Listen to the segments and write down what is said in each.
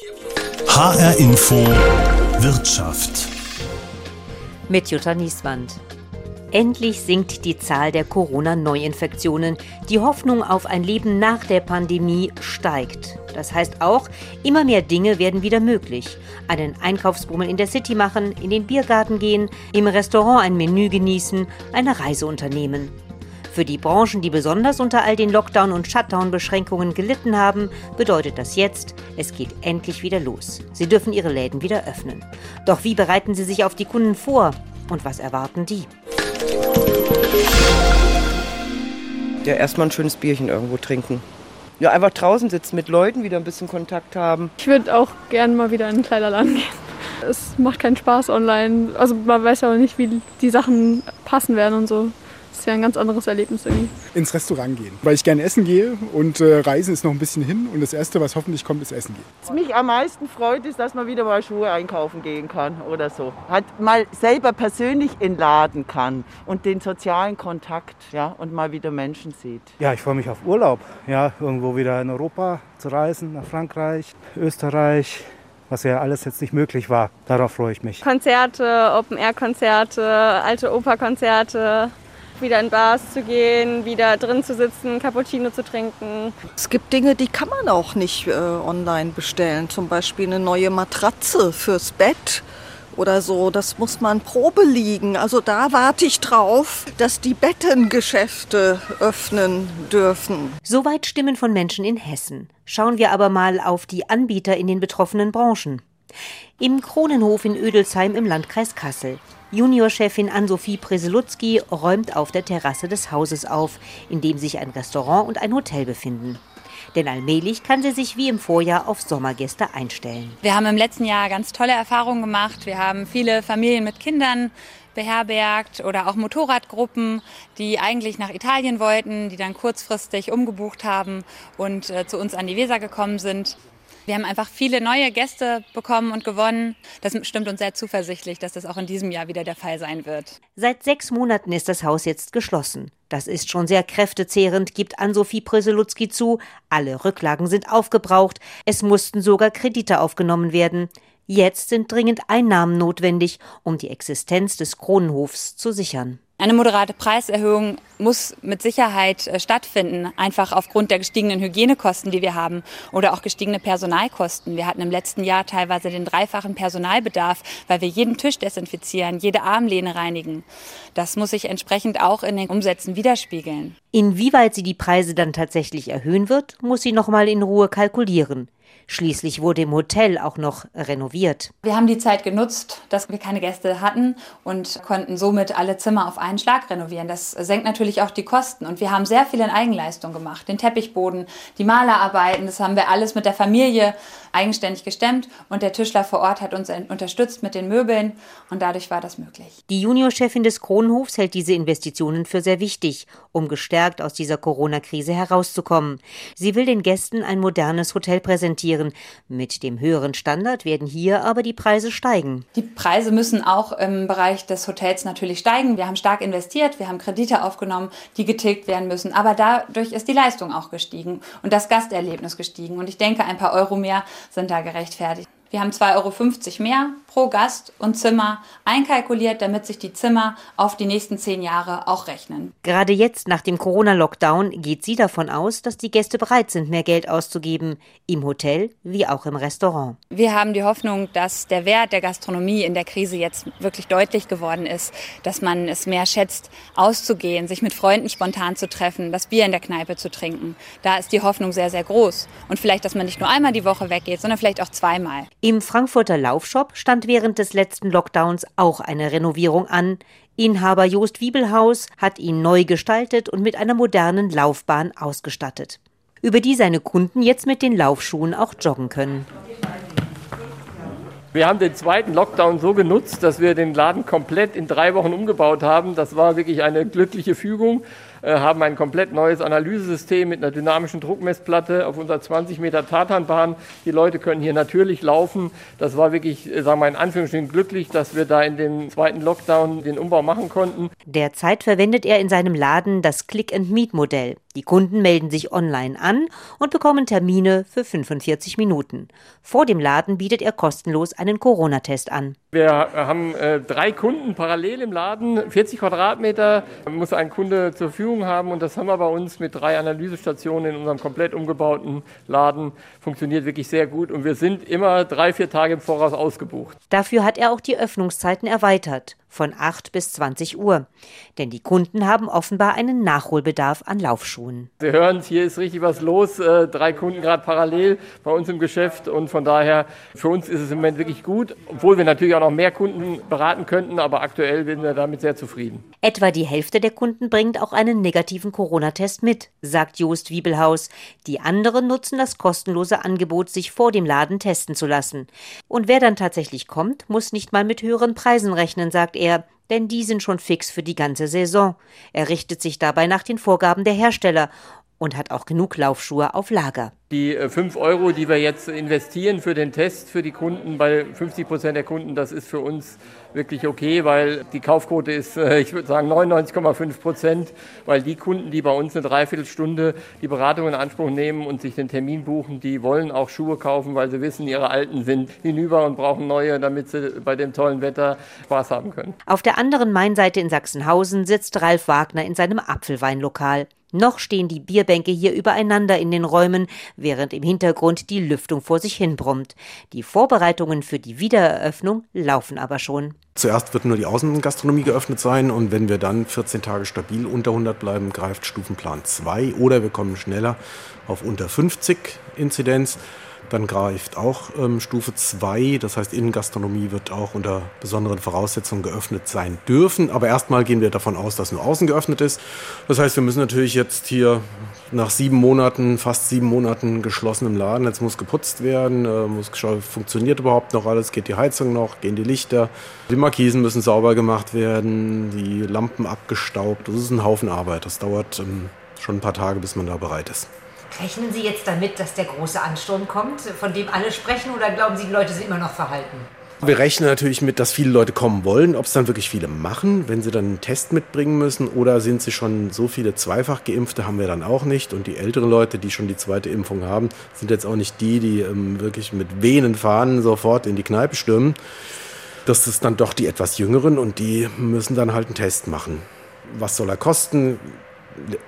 HR Info Wirtschaft. Mit Jutta Nieswand. Endlich sinkt die Zahl der Corona-Neuinfektionen. Die Hoffnung auf ein Leben nach der Pandemie steigt. Das heißt auch, immer mehr Dinge werden wieder möglich. Einen Einkaufsbummel in der City machen, in den Biergarten gehen, im Restaurant ein Menü genießen, eine Reise unternehmen. Für die Branchen, die besonders unter all den Lockdown- und Shutdown-Beschränkungen gelitten haben, bedeutet das jetzt, es geht endlich wieder los. Sie dürfen ihre Läden wieder öffnen. Doch wie bereiten sie sich auf die Kunden vor? Und was erwarten die? Ja, erstmal ein schönes Bierchen irgendwo trinken. Ja, einfach draußen sitzen, mit Leuten wieder ein bisschen Kontakt haben. Ich würde auch gerne mal wieder in einen Kleiderladen gehen. Es macht keinen Spaß online. Also man weiß ja auch nicht, wie die Sachen passen werden und so. Das ist ja ein ganz anderes Erlebnis irgendwie. Ins Restaurant gehen, weil ich gerne essen gehe und äh, Reisen ist noch ein bisschen hin und das Erste, was hoffentlich kommt, ist Essen gehen. Was mich am meisten freut, ist, dass man wieder mal Schuhe einkaufen gehen kann oder so. Hat mal selber persönlich in Laden kann und den sozialen Kontakt ja, und mal wieder Menschen sieht. Ja, ich freue mich auf Urlaub, ja, irgendwo wieder in Europa zu reisen, nach Frankreich, Österreich, was ja alles jetzt nicht möglich war. Darauf freue ich mich. Konzerte, Open-Air-Konzerte, alte Operkonzerte, wieder in Bars zu gehen, wieder drin zu sitzen, Cappuccino zu trinken. Es gibt Dinge, die kann man auch nicht äh, online bestellen. Zum Beispiel eine neue Matratze fürs Bett oder so. Das muss man Probe liegen. Also da warte ich drauf, dass die Bettengeschäfte öffnen dürfen. Soweit Stimmen von Menschen in Hessen. Schauen wir aber mal auf die Anbieter in den betroffenen Branchen. Im Kronenhof in Ödelsheim im Landkreis Kassel. Juniorchefin Ann-Sophie Preselutzki räumt auf der Terrasse des Hauses auf, in dem sich ein Restaurant und ein Hotel befinden. Denn allmählich kann sie sich wie im Vorjahr auf Sommergäste einstellen. Wir haben im letzten Jahr ganz tolle Erfahrungen gemacht. Wir haben viele Familien mit Kindern beherbergt oder auch Motorradgruppen, die eigentlich nach Italien wollten, die dann kurzfristig umgebucht haben und äh, zu uns an die Weser gekommen sind. Wir haben einfach viele neue Gäste bekommen und gewonnen. Das stimmt uns sehr zuversichtlich, dass das auch in diesem Jahr wieder der Fall sein wird. Seit sechs Monaten ist das Haus jetzt geschlossen. Das ist schon sehr kräftezehrend, gibt Ann-Sophie Pröselutzki zu. Alle Rücklagen sind aufgebraucht. Es mussten sogar Kredite aufgenommen werden. Jetzt sind dringend Einnahmen notwendig, um die Existenz des Kronenhofs zu sichern. Eine moderate Preiserhöhung muss mit Sicherheit äh, stattfinden, einfach aufgrund der gestiegenen Hygienekosten, die wir haben oder auch gestiegene Personalkosten. Wir hatten im letzten Jahr teilweise den dreifachen Personalbedarf, weil wir jeden Tisch desinfizieren, jede Armlehne reinigen. Das muss sich entsprechend auch in den Umsätzen widerspiegeln. Inwieweit sie die Preise dann tatsächlich erhöhen wird, muss sie noch mal in Ruhe kalkulieren. Schließlich wurde im Hotel auch noch renoviert. Wir haben die Zeit genutzt, dass wir keine Gäste hatten und konnten somit alle Zimmer auf einen Schlag renovieren. Das senkt natürlich auch die Kosten. Und wir haben sehr viel in Eigenleistung gemacht. Den Teppichboden, die Malerarbeiten, das haben wir alles mit der Familie eigenständig gestemmt. Und der Tischler vor Ort hat uns unterstützt mit den Möbeln. Und dadurch war das möglich. Die Juniorchefin des Kronhofs hält diese Investitionen für sehr wichtig, um gestärkt aus dieser Corona-Krise herauszukommen. Sie will den Gästen ein modernes Hotel präsentieren investieren. Mit dem höheren Standard werden hier aber die Preise steigen. Die Preise müssen auch im Bereich des Hotels natürlich steigen. Wir haben stark investiert, wir haben Kredite aufgenommen, die getilgt werden müssen. Aber dadurch ist die Leistung auch gestiegen und das Gasterlebnis gestiegen. Und ich denke, ein paar Euro mehr sind da gerechtfertigt. Wir haben 2,50 Euro mehr pro Gast und Zimmer einkalkuliert, damit sich die Zimmer auf die nächsten zehn Jahre auch rechnen. Gerade jetzt nach dem Corona-Lockdown geht sie davon aus, dass die Gäste bereit sind, mehr Geld auszugeben, im Hotel wie auch im Restaurant. Wir haben die Hoffnung, dass der Wert der Gastronomie in der Krise jetzt wirklich deutlich geworden ist, dass man es mehr schätzt, auszugehen, sich mit Freunden spontan zu treffen, das Bier in der Kneipe zu trinken. Da ist die Hoffnung sehr, sehr groß. Und vielleicht, dass man nicht nur einmal die Woche weggeht, sondern vielleicht auch zweimal. Im Frankfurter Laufshop stand während des letzten Lockdowns auch eine Renovierung an. Inhaber Jost Wiebelhaus hat ihn neu gestaltet und mit einer modernen Laufbahn ausgestattet, über die seine Kunden jetzt mit den Laufschuhen auch joggen können. Wir haben den zweiten Lockdown so genutzt, dass wir den Laden komplett in drei Wochen umgebaut haben. Das war wirklich eine glückliche Fügung. Äh, haben ein komplett neues Analysesystem mit einer dynamischen Druckmessplatte auf unserer 20 Meter Tatanbahn. Die Leute können hier natürlich laufen. Das war wirklich, äh, sagen wir in Anführungsstrichen, glücklich, dass wir da in dem zweiten Lockdown den Umbau machen konnten. Derzeit verwendet er in seinem Laden das Click-and-Meet-Modell. Die Kunden melden sich online an und bekommen Termine für 45 Minuten. Vor dem Laden bietet er kostenlos einen Corona-Test an. Wir haben äh, drei Kunden parallel im Laden. 40 Quadratmeter muss ein Kunde zur Verfügung haben und das haben wir bei uns mit drei Analysestationen in unserem komplett umgebauten Laden. Funktioniert wirklich sehr gut und wir sind immer drei, vier Tage im Voraus ausgebucht. Dafür hat er auch die Öffnungszeiten erweitert von 8 bis 20 Uhr. Denn die Kunden haben offenbar einen Nachholbedarf an Laufschuhen. Sie hören, hier ist richtig was los. Äh, drei Kunden gerade parallel bei uns im Geschäft. Und von daher, für uns ist es im Moment wirklich gut, obwohl wir natürlich auch noch mehr Kunden beraten könnten. Aber aktuell sind wir damit sehr zufrieden. Etwa die Hälfte der Kunden bringt auch einen negativen Corona-Test mit, sagt Joost Wiebelhaus. Die anderen nutzen das kostenlose Angebot, sich vor dem Laden testen zu lassen. Und wer dann tatsächlich kommt, muss nicht mal mit höheren Preisen rechnen, sagt er, denn die sind schon fix für die ganze Saison. Er richtet sich dabei nach den Vorgaben der Hersteller und hat auch genug Laufschuhe auf Lager. Die 5 äh, Euro, die wir jetzt investieren für den Test für die Kunden, bei 50 Prozent der Kunden, das ist für uns wirklich okay, weil die Kaufquote ist, äh, ich würde sagen, 99,5 Prozent, weil die Kunden, die bei uns eine Dreiviertelstunde die Beratung in Anspruch nehmen und sich den Termin buchen, die wollen auch Schuhe kaufen, weil sie wissen, ihre alten sind hinüber und brauchen neue, damit sie bei dem tollen Wetter Spaß haben können. Auf der anderen Mainseite in Sachsenhausen sitzt Ralf Wagner in seinem Apfelweinlokal. Noch stehen die Bierbänke hier übereinander in den Räumen, während im Hintergrund die Lüftung vor sich hin brummt. Die Vorbereitungen für die Wiedereröffnung laufen aber schon. Zuerst wird nur die Außengastronomie geöffnet sein und wenn wir dann 14 Tage stabil unter 100 bleiben, greift Stufenplan 2 oder wir kommen schneller auf unter 50 Inzidenz. Dann greift auch ähm, Stufe 2, das heißt Innengastronomie wird auch unter besonderen Voraussetzungen geöffnet sein dürfen. Aber erstmal gehen wir davon aus, dass nur außen geöffnet ist. Das heißt, wir müssen natürlich jetzt hier nach sieben Monaten, fast sieben Monaten geschlossenem Laden, jetzt muss geputzt werden, äh, muss geschaut, funktioniert überhaupt noch alles, geht die Heizung noch, gehen die Lichter, die Markisen müssen sauber gemacht werden, die Lampen abgestaubt. Das ist ein Haufen Arbeit. Das dauert ähm, schon ein paar Tage, bis man da bereit ist. Rechnen Sie jetzt damit, dass der große Ansturm kommt, von dem alle sprechen, oder glauben Sie, die Leute sind immer noch verhalten? Wir rechnen natürlich mit, dass viele Leute kommen wollen. Ob es dann wirklich viele machen, wenn sie dann einen Test mitbringen müssen, oder sind sie schon so viele zweifach geimpfte, haben wir dann auch nicht. Und die älteren Leute, die schon die zweite Impfung haben, sind jetzt auch nicht die, die ähm, wirklich mit wehenden Fahnen sofort in die Kneipe stürmen. Das ist dann doch die etwas jüngeren und die müssen dann halt einen Test machen. Was soll er kosten?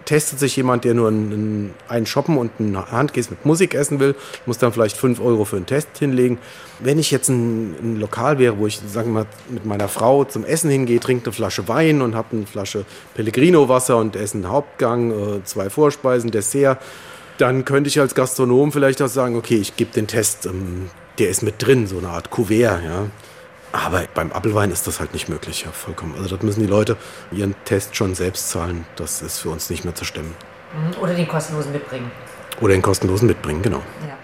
Testet sich jemand, der nur einen, einen Shoppen und ein Handkäse mit Musik essen will, muss dann vielleicht 5 Euro für einen Test hinlegen. Wenn ich jetzt ein, ein Lokal wäre, wo ich sagen wir mal, mit meiner Frau zum Essen hingehe, trinke eine Flasche Wein und habe eine Flasche Pellegrino-Wasser und esse einen Hauptgang, äh, zwei Vorspeisen, Dessert, dann könnte ich als Gastronom vielleicht auch sagen, okay, ich gebe den Test, ähm, der ist mit drin, so eine Art Kuvert. Ja. Aber beim Apfelwein ist das halt nicht möglich, ja, vollkommen. Also das müssen die Leute ihren Test schon selbst zahlen. Das ist für uns nicht mehr zu stemmen. Mhm, oder den kostenlosen mitbringen. Oder den kostenlosen mitbringen, genau. Ja.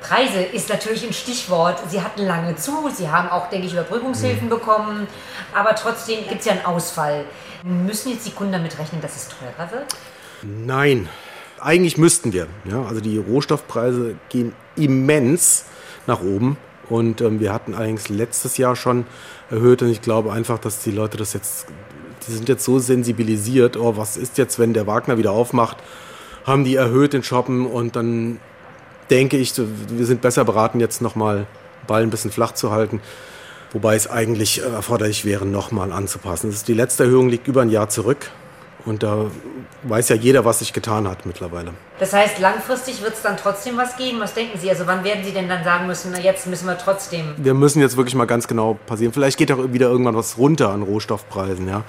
Preise ist natürlich ein Stichwort. Sie hatten lange zu, Sie haben auch, denke ich, Überbrückungshilfen mhm. bekommen, aber trotzdem gibt es ja einen Ausfall. Müssen jetzt die Kunden damit rechnen, dass es teurer wird? Nein, eigentlich müssten wir. Ja, also die Rohstoffpreise gehen immens nach oben. Und ähm, wir hatten allerdings letztes Jahr schon erhöht und ich glaube einfach, dass die Leute das jetzt, die sind jetzt so sensibilisiert, oh, was ist jetzt, wenn der Wagner wieder aufmacht, haben die erhöht den Shoppen und dann denke ich, wir sind besser beraten, jetzt nochmal Ball ein bisschen flach zu halten. Wobei es eigentlich erforderlich wäre, nochmal anzupassen. Die letzte Erhöhung liegt über ein Jahr zurück. Und da weiß ja jeder, was sich getan hat mittlerweile. Das heißt, langfristig wird es dann trotzdem was geben? Was denken Sie? Also wann werden Sie denn dann sagen müssen, na jetzt müssen wir trotzdem? Wir müssen jetzt wirklich mal ganz genau passieren. Vielleicht geht auch wieder irgendwann was runter an Rohstoffpreisen, ja.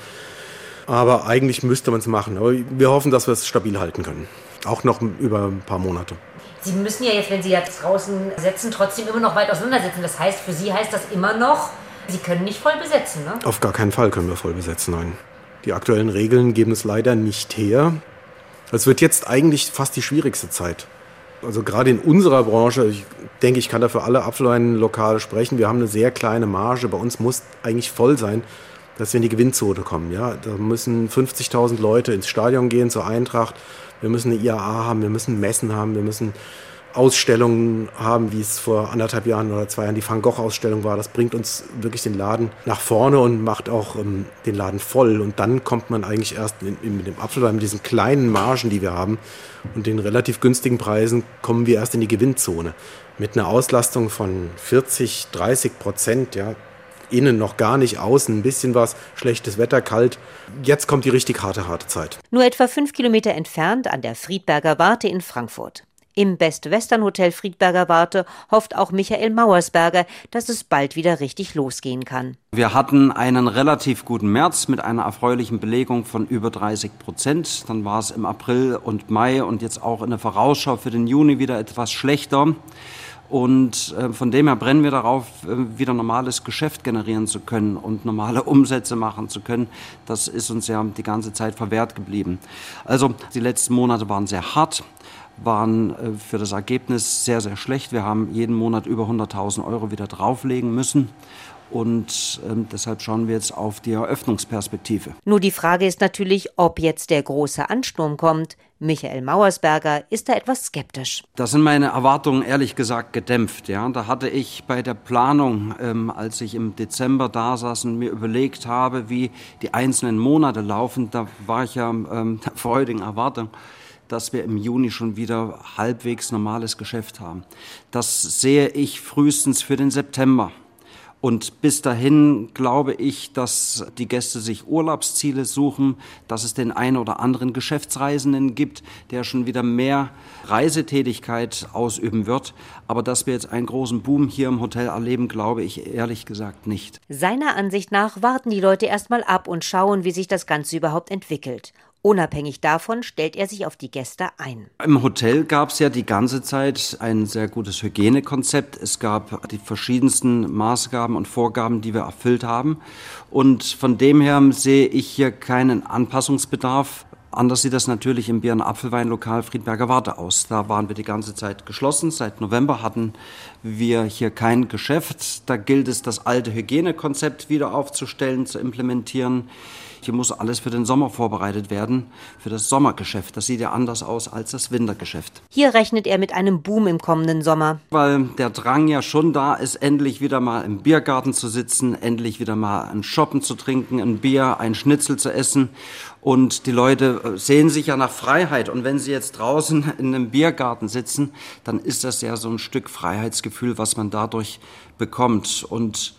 Aber eigentlich müsste man es machen. Aber wir hoffen, dass wir es stabil halten können. Auch noch über ein paar Monate. Sie müssen ja jetzt, wenn Sie jetzt draußen setzen, trotzdem immer noch weit auseinandersetzen. Das heißt, für Sie heißt das immer noch, Sie können nicht voll besetzen, ne? Auf gar keinen Fall können wir voll besetzen, nein. Die aktuellen Regeln geben es leider nicht her. Es wird jetzt eigentlich fast die schwierigste Zeit. Also gerade in unserer Branche, ich denke, ich kann da für alle Apfelweinlokale sprechen. Wir haben eine sehr kleine Marge. Bei uns muss eigentlich voll sein, dass wir in die Gewinnzone kommen. Ja, da müssen 50.000 Leute ins Stadion gehen zur Eintracht. Wir müssen eine IAA haben, wir müssen Messen haben, wir müssen Ausstellungen haben, wie es vor anderthalb Jahren oder zwei Jahren die Van Gogh-Ausstellung war. Das bringt uns wirklich den Laden nach vorne und macht auch ähm, den Laden voll. Und dann kommt man eigentlich erst mit, mit dem Apfelwein, mit diesen kleinen Margen, die wir haben und den relativ günstigen Preisen, kommen wir erst in die Gewinnzone. Mit einer Auslastung von 40, 30 Prozent, ja, innen noch gar nicht, außen ein bisschen was, schlechtes Wetter, kalt. Jetzt kommt die richtig harte, harte Zeit. Nur etwa fünf Kilometer entfernt an der Friedberger Warte in Frankfurt. Im Best Western Hotel Friedberger Warte hofft auch Michael Mauersberger, dass es bald wieder richtig losgehen kann. Wir hatten einen relativ guten März mit einer erfreulichen Belegung von über 30 Prozent. Dann war es im April und Mai und jetzt auch in der Vorausschau für den Juni wieder etwas schlechter. Und äh, von dem her brennen wir darauf, äh, wieder normales Geschäft generieren zu können und normale Umsätze machen zu können. Das ist uns ja die ganze Zeit verwehrt geblieben. Also die letzten Monate waren sehr hart waren äh, für das Ergebnis sehr, sehr schlecht. Wir haben jeden Monat über 100.000 Euro wieder drauflegen müssen. Und ähm, deshalb schauen wir jetzt auf die Eröffnungsperspektive. Nur die Frage ist natürlich, ob jetzt der große Ansturm kommt. Michael Mauersberger ist da etwas skeptisch. Da sind meine Erwartungen ehrlich gesagt gedämpft. Ja, da hatte ich bei der Planung, ähm, als ich im Dezember da saß und mir überlegt habe, wie die einzelnen Monate laufen, da war ich ja ähm, der freudigen Erwartung dass wir im Juni schon wieder halbwegs normales Geschäft haben. Das sehe ich frühestens für den September. Und bis dahin glaube ich, dass die Gäste sich Urlaubsziele suchen, dass es den einen oder anderen Geschäftsreisenden gibt, der schon wieder mehr Reisetätigkeit ausüben wird. Aber dass wir jetzt einen großen Boom hier im Hotel erleben, glaube ich ehrlich gesagt nicht. Seiner Ansicht nach warten die Leute erstmal ab und schauen, wie sich das Ganze überhaupt entwickelt. Unabhängig davon stellt er sich auf die Gäste ein. Im Hotel gab es ja die ganze Zeit ein sehr gutes Hygienekonzept. Es gab die verschiedensten Maßgaben und Vorgaben, die wir erfüllt haben. Und von dem her sehe ich hier keinen Anpassungsbedarf. Anders sieht das natürlich im Bier- und Apfelweinlokal Friedberger Warte aus. Da waren wir die ganze Zeit geschlossen. Seit November hatten wir hier kein Geschäft. Da gilt es, das alte Hygienekonzept wieder aufzustellen, zu implementieren. Hier muss alles für den Sommer vorbereitet werden, für das Sommergeschäft. Das sieht ja anders aus als das Wintergeschäft. Hier rechnet er mit einem Boom im kommenden Sommer. Weil der Drang ja schon da ist, endlich wieder mal im Biergarten zu sitzen, endlich wieder mal ein Shoppen zu trinken, ein Bier, ein Schnitzel zu essen. Und die Leute äh, sehen sich ja nach Freiheit. Und wenn sie jetzt draußen in einem Biergarten sitzen, dann ist das ja so ein Stück Freiheitsgefühl, was man dadurch bekommt. Und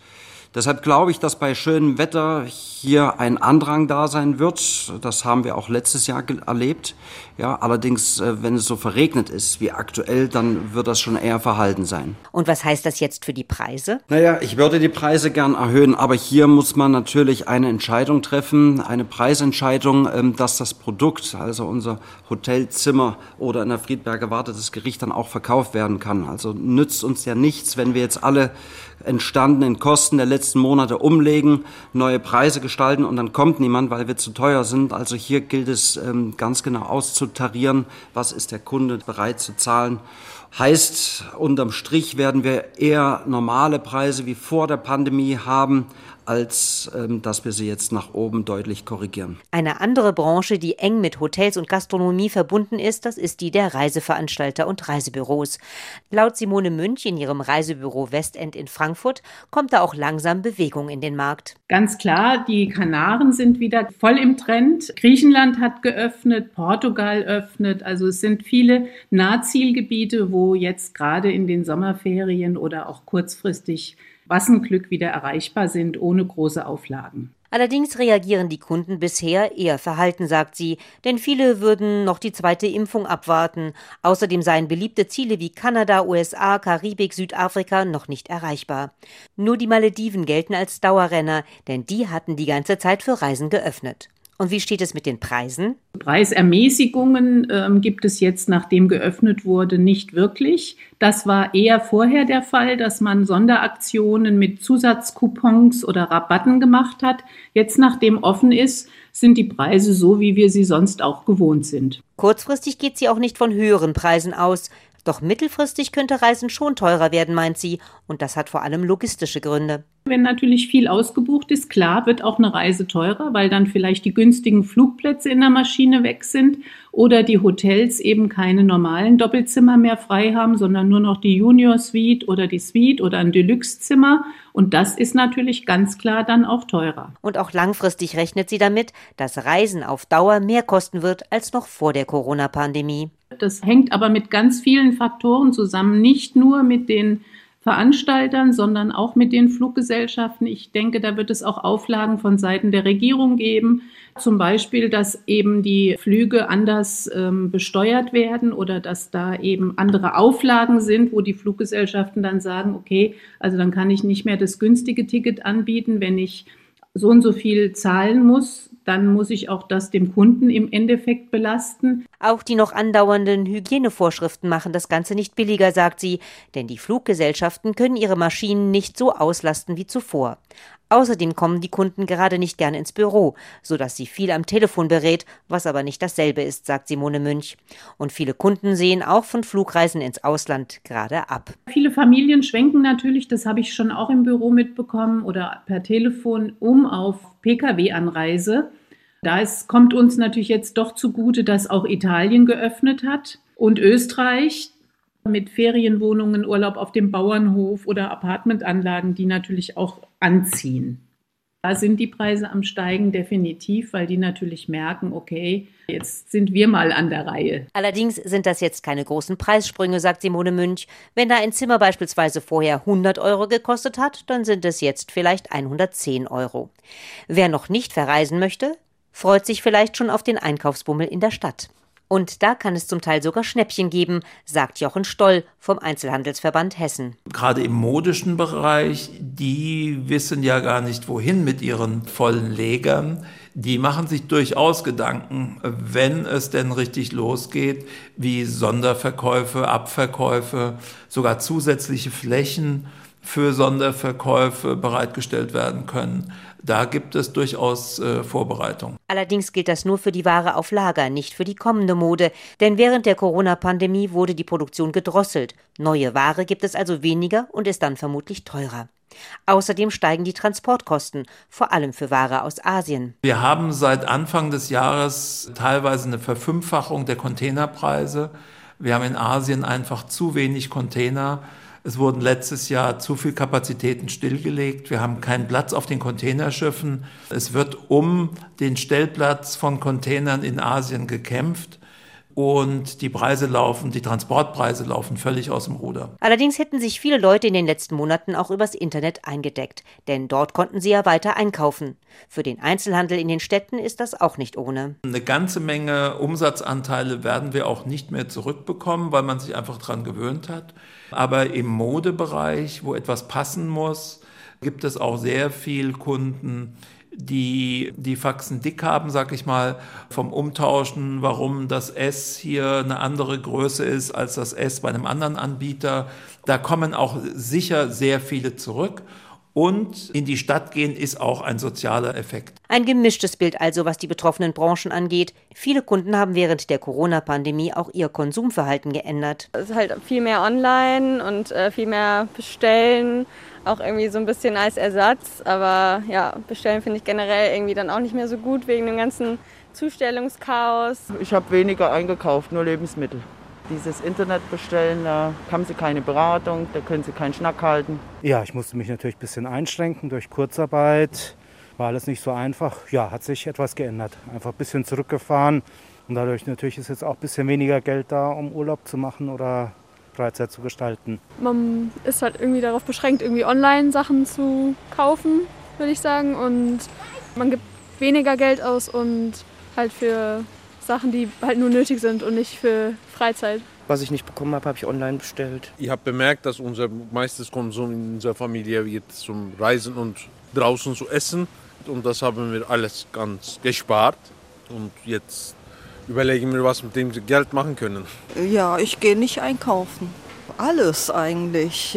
Deshalb glaube ich, dass bei schönem Wetter hier ein Andrang da sein wird. Das haben wir auch letztes Jahr erlebt. Ja, allerdings, äh, wenn es so verregnet ist wie aktuell, dann wird das schon eher verhalten sein. Und was heißt das jetzt für die Preise? Naja, ich würde die Preise gern erhöhen, aber hier muss man natürlich eine Entscheidung treffen, eine Preisentscheidung, ähm, dass das Produkt, also unser Hotelzimmer oder in der Friedberger Warte das Gericht dann auch verkauft werden kann. Also nützt uns ja nichts, wenn wir jetzt alle entstandenen Kosten der letzten Monate umlegen, neue Preise gestalten und dann kommt niemand, weil wir zu teuer sind. Also hier gilt es ähm, ganz genau auszutarieren, was ist der Kunde bereit zu zahlen. Heißt, unterm Strich werden wir eher normale Preise wie vor der Pandemie haben, als ähm, dass wir sie jetzt nach oben deutlich korrigieren. Eine andere Branche, die eng mit Hotels und Gastronomie verbunden ist, das ist die der Reiseveranstalter und Reisebüros. Laut Simone Münch in ihrem Reisebüro Westend in Frankfurt kommt da auch langsam Bewegung in den Markt. Ganz klar, die Kanaren sind wieder voll im Trend. Griechenland hat geöffnet, Portugal öffnet. Also es sind viele Nahzielgebiete, wo jetzt gerade in den Sommerferien oder auch kurzfristig Wassenglück wieder erreichbar sind, ohne große Auflagen. Allerdings reagieren die Kunden bisher eher verhalten, sagt sie, denn viele würden noch die zweite Impfung abwarten. Außerdem seien beliebte Ziele wie Kanada, USA, Karibik, Südafrika noch nicht erreichbar. Nur die Malediven gelten als Dauerrenner, denn die hatten die ganze Zeit für Reisen geöffnet. Und wie steht es mit den Preisen? Preisermäßigungen ähm, gibt es jetzt, nachdem geöffnet wurde, nicht wirklich. Das war eher vorher der Fall, dass man Sonderaktionen mit Zusatzcoupons oder Rabatten gemacht hat. Jetzt, nachdem offen ist, sind die Preise so, wie wir sie sonst auch gewohnt sind. Kurzfristig geht sie auch nicht von höheren Preisen aus. Doch mittelfristig könnte Reisen schon teurer werden, meint sie, und das hat vor allem logistische Gründe. Wenn natürlich viel ausgebucht ist, klar, wird auch eine Reise teurer, weil dann vielleicht die günstigen Flugplätze in der Maschine weg sind oder die Hotels eben keine normalen Doppelzimmer mehr frei haben, sondern nur noch die Junior Suite oder die Suite oder ein Deluxe-Zimmer. Und das ist natürlich ganz klar dann auch teurer. Und auch langfristig rechnet sie damit, dass Reisen auf Dauer mehr kosten wird als noch vor der Corona-Pandemie. Das hängt aber mit ganz vielen Faktoren zusammen, nicht nur mit den Veranstaltern, sondern auch mit den Fluggesellschaften. Ich denke, da wird es auch Auflagen von Seiten der Regierung geben. Zum Beispiel, dass eben die Flüge anders ähm, besteuert werden oder dass da eben andere Auflagen sind, wo die Fluggesellschaften dann sagen, okay, also dann kann ich nicht mehr das günstige Ticket anbieten, wenn ich so und so viel zahlen muss, dann muss ich auch das dem Kunden im Endeffekt belasten. Auch die noch andauernden Hygienevorschriften machen das Ganze nicht billiger, sagt sie, denn die Fluggesellschaften können ihre Maschinen nicht so auslasten wie zuvor. Außerdem kommen die Kunden gerade nicht gern ins Büro, so dass sie viel am Telefon berät, was aber nicht dasselbe ist, sagt Simone Münch. Und viele Kunden sehen auch von Flugreisen ins Ausland gerade ab. Viele Familien schwenken natürlich, das habe ich schon auch im Büro mitbekommen oder per Telefon, um auf Pkw-Anreise. Da kommt uns natürlich jetzt doch zugute, dass auch Italien geöffnet hat und Österreich mit Ferienwohnungen, Urlaub auf dem Bauernhof oder Apartmentanlagen, die natürlich auch anziehen. Da sind die Preise am Steigen definitiv, weil die natürlich merken, okay, jetzt sind wir mal an der Reihe. Allerdings sind das jetzt keine großen Preissprünge, sagt Simone Münch. Wenn da ein Zimmer beispielsweise vorher 100 Euro gekostet hat, dann sind es jetzt vielleicht 110 Euro. Wer noch nicht verreisen möchte, freut sich vielleicht schon auf den Einkaufsbummel in der Stadt. Und da kann es zum Teil sogar Schnäppchen geben, sagt Jochen Stoll vom Einzelhandelsverband Hessen. Gerade im modischen Bereich, die wissen ja gar nicht, wohin mit ihren vollen Legern. Die machen sich durchaus Gedanken, wenn es denn richtig losgeht, wie Sonderverkäufe, Abverkäufe, sogar zusätzliche Flächen für Sonderverkäufe bereitgestellt werden können. Da gibt es durchaus äh, Vorbereitungen. Allerdings gilt das nur für die Ware auf Lager, nicht für die kommende Mode. Denn während der Corona-Pandemie wurde die Produktion gedrosselt. Neue Ware gibt es also weniger und ist dann vermutlich teurer. Außerdem steigen die Transportkosten, vor allem für Ware aus Asien. Wir haben seit Anfang des Jahres teilweise eine Verfünffachung der Containerpreise. Wir haben in Asien einfach zu wenig Container. Es wurden letztes Jahr zu viel Kapazitäten stillgelegt. Wir haben keinen Platz auf den Containerschiffen. Es wird um den Stellplatz von Containern in Asien gekämpft. Und die Preise laufen, die Transportpreise laufen völlig aus dem Ruder. Allerdings hätten sich viele Leute in den letzten Monaten auch übers Internet eingedeckt, denn dort konnten sie ja weiter einkaufen. Für den Einzelhandel in den Städten ist das auch nicht ohne. Eine ganze Menge Umsatzanteile werden wir auch nicht mehr zurückbekommen, weil man sich einfach daran gewöhnt hat. Aber im Modebereich, wo etwas passen muss, gibt es auch sehr viel Kunden, die die Faxen dick haben, sag ich mal, vom Umtauschen, warum das S hier eine andere Größe ist als das S bei einem anderen Anbieter. Da kommen auch sicher sehr viele zurück. Und in die Stadt gehen ist auch ein sozialer Effekt. Ein gemischtes Bild also, was die betroffenen Branchen angeht. Viele Kunden haben während der Corona-Pandemie auch ihr Konsumverhalten geändert. Es ist halt viel mehr online und äh, viel mehr bestellen, auch irgendwie so ein bisschen als Ersatz. Aber ja, bestellen finde ich generell irgendwie dann auch nicht mehr so gut wegen dem ganzen Zustellungschaos. Ich habe weniger eingekauft, nur Lebensmittel. Dieses Internet bestellen, da haben sie keine Beratung, da können sie keinen Schnack halten. Ja, ich musste mich natürlich ein bisschen einschränken durch Kurzarbeit. War alles nicht so einfach. Ja, hat sich etwas geändert. Einfach ein bisschen zurückgefahren. Und dadurch natürlich ist jetzt auch ein bisschen weniger Geld da, um Urlaub zu machen oder Freizeit zu gestalten. Man ist halt irgendwie darauf beschränkt, irgendwie online Sachen zu kaufen, würde ich sagen. Und man gibt weniger Geld aus und halt für Sachen, die halt nur nötig sind und nicht für Freizeit. Was ich nicht bekommen habe, habe ich online bestellt. Ich habe bemerkt, dass unser meistes Konsum in unserer Familie wird zum Reisen und draußen zu essen. Und das haben wir alles ganz gespart. Und jetzt überlegen wir, was wir mit dem Geld machen können. Ja, ich gehe nicht einkaufen. Alles eigentlich.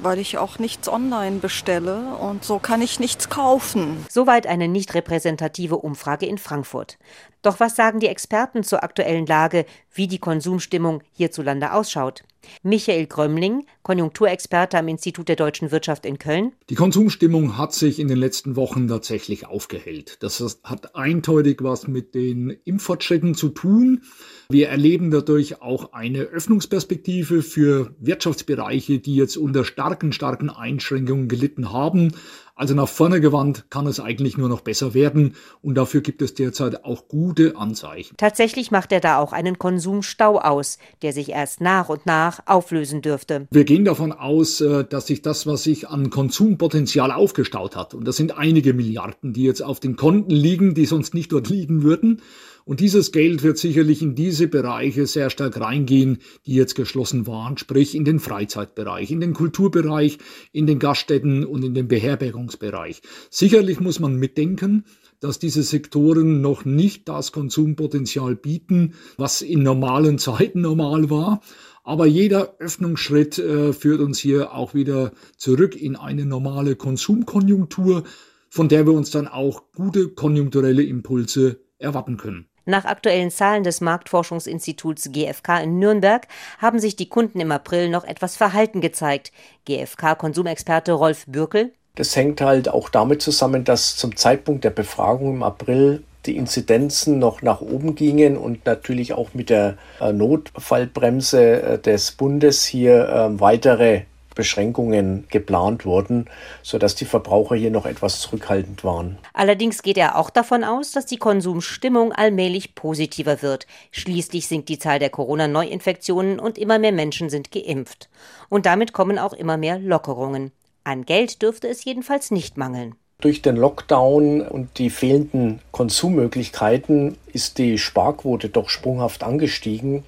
Weil ich auch nichts online bestelle und so kann ich nichts kaufen. Soweit eine nicht repräsentative Umfrage in Frankfurt. Doch was sagen die Experten zur aktuellen Lage? wie die Konsumstimmung hierzulande ausschaut. Michael Grömmling, Konjunkturexperte am Institut der deutschen Wirtschaft in Köln. Die Konsumstimmung hat sich in den letzten Wochen tatsächlich aufgehellt. Das hat eindeutig was mit den Impffortschritten zu tun. Wir erleben dadurch auch eine Öffnungsperspektive für Wirtschaftsbereiche, die jetzt unter starken, starken Einschränkungen gelitten haben. Also nach vorne gewandt kann es eigentlich nur noch besser werden und dafür gibt es derzeit auch gute Anzeichen. Tatsächlich macht er da auch einen Konsumstau aus, der sich erst nach und nach auflösen dürfte. Wir gehen davon aus, äh, dass sich das, was sich an Konsumpotenzial aufgestaut hat, und das sind einige Milliarden, die jetzt auf den Konten liegen, die sonst nicht dort liegen würden, und dieses Geld wird sicherlich in diese Bereiche sehr stark reingehen, die jetzt geschlossen waren, sprich in den Freizeitbereich, in den Kulturbereich, in den Gaststätten und in den Beherbergungsbereich. Sicherlich muss man mitdenken, dass diese Sektoren noch nicht das Konsumpotenzial bieten, was in normalen Zeiten normal war. Aber jeder Öffnungsschritt äh, führt uns hier auch wieder zurück in eine normale Konsumkonjunktur, von der wir uns dann auch gute konjunkturelle Impulse erwarten können. Nach aktuellen Zahlen des Marktforschungsinstituts GfK in Nürnberg haben sich die Kunden im April noch etwas verhalten gezeigt. GfK-Konsumexperte Rolf Bürkel. Das hängt halt auch damit zusammen, dass zum Zeitpunkt der Befragung im April die Inzidenzen noch nach oben gingen und natürlich auch mit der äh, Notfallbremse äh, des Bundes hier ähm, weitere Beschränkungen geplant wurden, sodass die Verbraucher hier noch etwas zurückhaltend waren. Allerdings geht er auch davon aus, dass die Konsumstimmung allmählich positiver wird. Schließlich sinkt die Zahl der Corona-Neuinfektionen und immer mehr Menschen sind geimpft. Und damit kommen auch immer mehr Lockerungen. An Geld dürfte es jedenfalls nicht mangeln. Durch den Lockdown und die fehlenden Konsummöglichkeiten ist die Sparquote doch sprunghaft angestiegen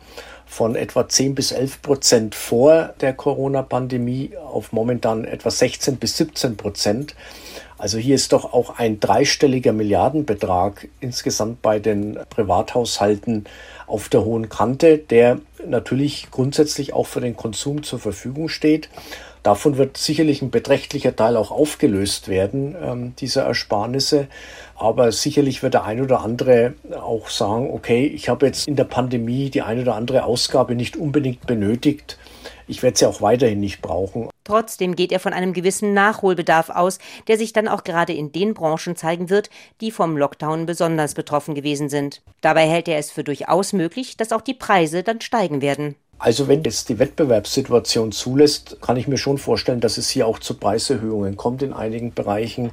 von etwa 10 bis 11 Prozent vor der Corona-Pandemie auf momentan etwa 16 bis 17 Prozent. Also hier ist doch auch ein dreistelliger Milliardenbetrag insgesamt bei den Privathaushalten auf der hohen Kante, der natürlich grundsätzlich auch für den Konsum zur Verfügung steht. Davon wird sicherlich ein beträchtlicher Teil auch aufgelöst werden, ähm, dieser Ersparnisse. Aber sicherlich wird der ein oder andere auch sagen, okay, ich habe jetzt in der Pandemie die ein oder andere Ausgabe nicht unbedingt benötigt. Ich werde sie auch weiterhin nicht brauchen. Trotzdem geht er von einem gewissen Nachholbedarf aus, der sich dann auch gerade in den Branchen zeigen wird, die vom Lockdown besonders betroffen gewesen sind. Dabei hält er es für durchaus möglich, dass auch die Preise dann steigen werden. Also wenn es die Wettbewerbssituation zulässt, kann ich mir schon vorstellen, dass es hier auch zu Preiserhöhungen kommt in einigen Bereichen.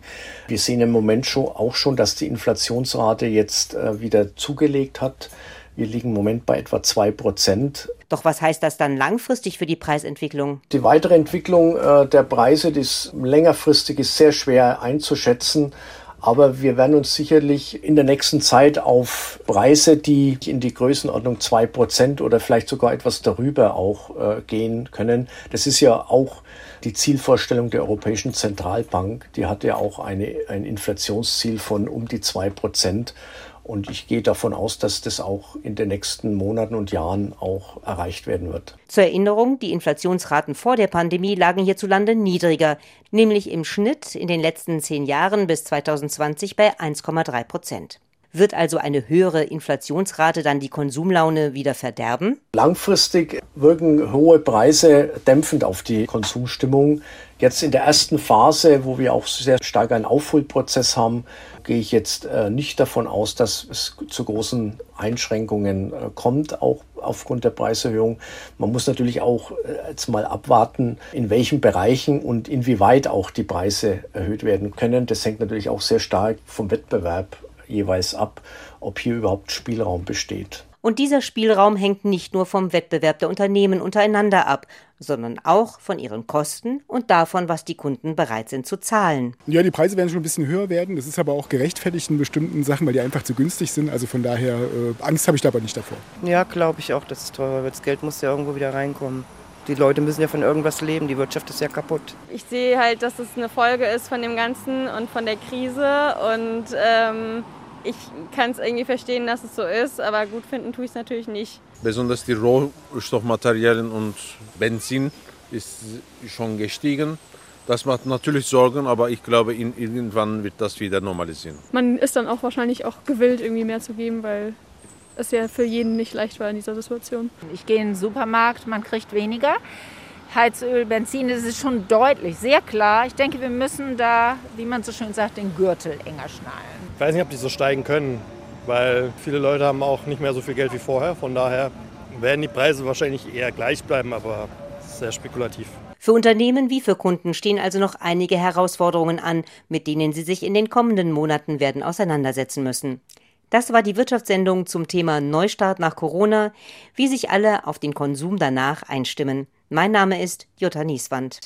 Wir sehen im Moment schon, auch schon, dass die Inflationsrate jetzt äh, wieder zugelegt hat. Wir liegen im Moment bei etwa zwei Prozent. Doch was heißt das dann langfristig für die Preisentwicklung? Die weitere Entwicklung äh, der Preise, die ist längerfristig ist sehr schwer einzuschätzen. Aber wir werden uns sicherlich in der nächsten Zeit auf Preise, die in die Größenordnung zwei Prozent oder vielleicht sogar etwas darüber auch äh, gehen können. Das ist ja auch die Zielvorstellung der Europäischen Zentralbank. Die hat ja auch eine, ein Inflationsziel von um die zwei Prozent. Und ich gehe davon aus, dass das auch in den nächsten Monaten und Jahren auch erreicht werden wird. Zur Erinnerung, die Inflationsraten vor der Pandemie lagen hierzulande niedriger, nämlich im Schnitt in den letzten zehn Jahren bis 2020 bei 1,3 Prozent. Wird also eine höhere Inflationsrate dann die Konsumlaune wieder verderben? Langfristig wirken hohe Preise dämpfend auf die Konsumstimmung. Jetzt in der ersten Phase, wo wir auch sehr stark einen Aufholprozess haben, gehe ich jetzt äh, nicht davon aus, dass es zu großen Einschränkungen äh, kommt, auch aufgrund der Preiserhöhung. Man muss natürlich auch äh, jetzt mal abwarten, in welchen Bereichen und inwieweit auch die Preise erhöht werden können. Das hängt natürlich auch sehr stark vom Wettbewerb jeweils ab, ob hier überhaupt Spielraum besteht. Und dieser Spielraum hängt nicht nur vom Wettbewerb der Unternehmen untereinander ab, sondern auch von ihren Kosten und davon, was die Kunden bereit sind zu zahlen. Ja, die Preise werden schon ein bisschen höher werden. Das ist aber auch gerechtfertigt in bestimmten Sachen, weil die einfach zu günstig sind. Also von daher, äh, Angst habe ich da aber nicht davor. Ja, glaube ich auch, dass es teurer wird. Das Geld muss ja irgendwo wieder reinkommen. Die Leute müssen ja von irgendwas leben, die Wirtschaft ist ja kaputt. Ich sehe halt, dass es eine Folge ist von dem Ganzen und von der Krise und ähm ich kann es irgendwie verstehen, dass es so ist, aber gut finden tue ich es natürlich nicht. Besonders die Rohstoffmaterialien und Benzin ist schon gestiegen. Das macht natürlich Sorgen, aber ich glaube, irgendwann wird das wieder normalisieren. Man ist dann auch wahrscheinlich auch gewillt, irgendwie mehr zu geben, weil es ja für jeden nicht leicht war in dieser Situation. Ich gehe in den Supermarkt, man kriegt weniger. Heizöl, Benzin, das ist schon deutlich, sehr klar. Ich denke, wir müssen da, wie man so schön sagt, den Gürtel enger schnallen. Ich weiß nicht, ob die so steigen können, weil viele Leute haben auch nicht mehr so viel Geld wie vorher. Von daher werden die Preise wahrscheinlich eher gleich bleiben, aber sehr spekulativ. Für Unternehmen wie für Kunden stehen also noch einige Herausforderungen an, mit denen sie sich in den kommenden Monaten werden auseinandersetzen müssen. Das war die Wirtschaftssendung zum Thema Neustart nach Corona, wie sich alle auf den Konsum danach einstimmen. Mein Name ist Jutta Nieswand.